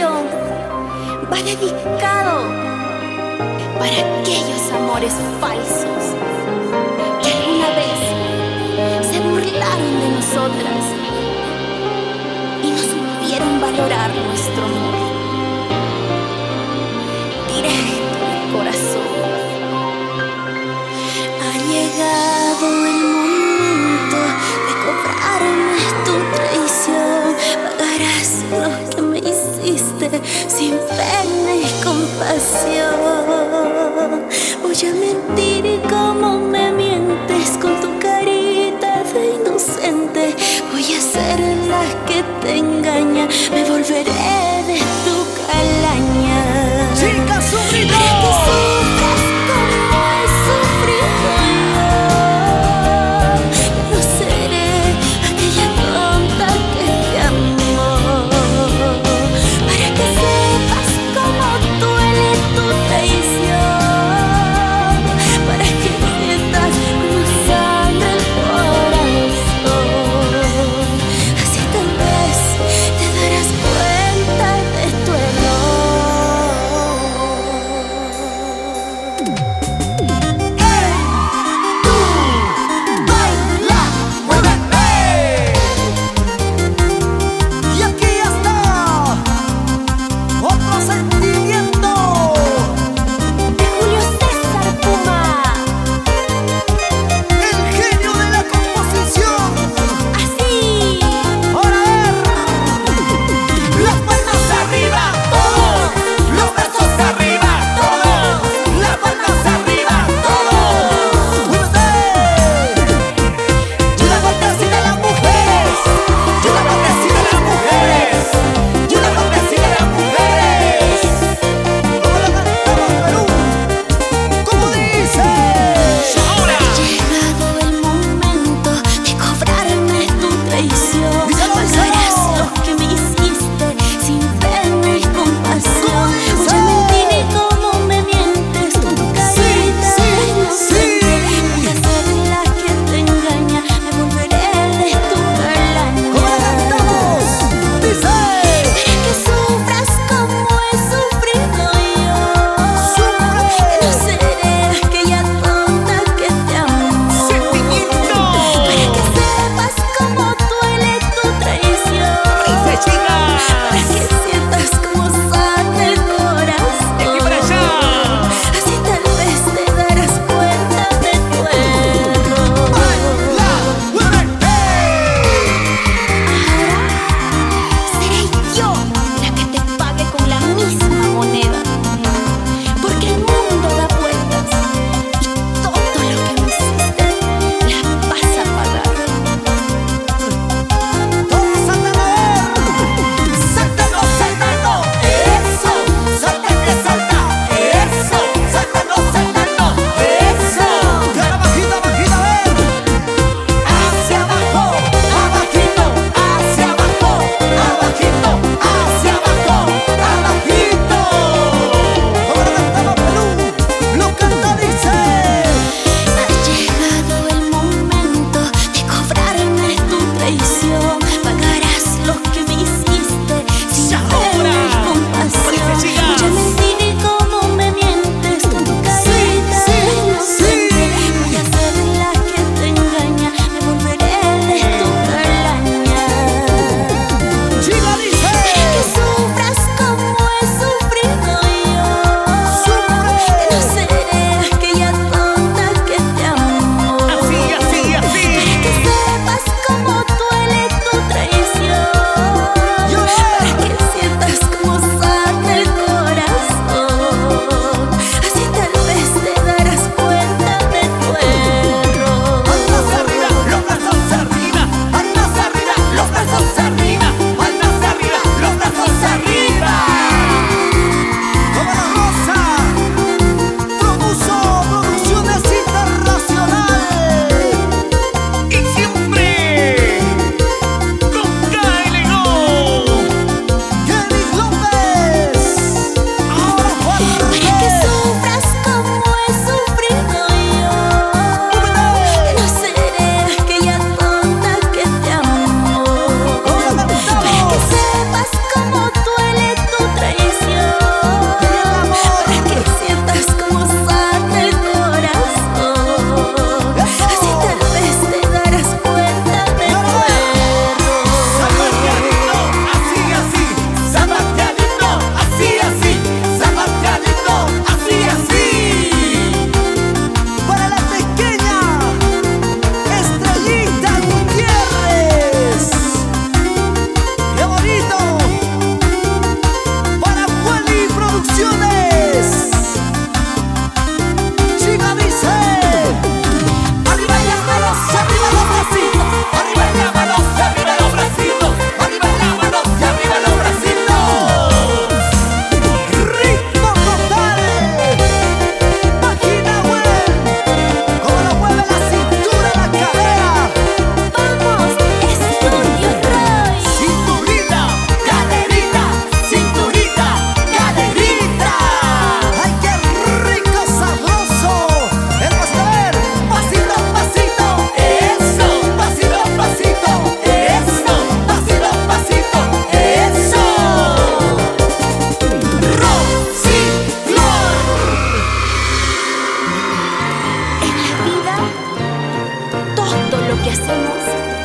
va dedicado para aquellos amores falsos sin pena y compasión. Voy a mentir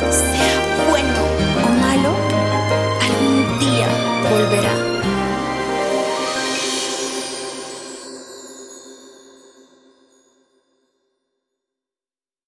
Say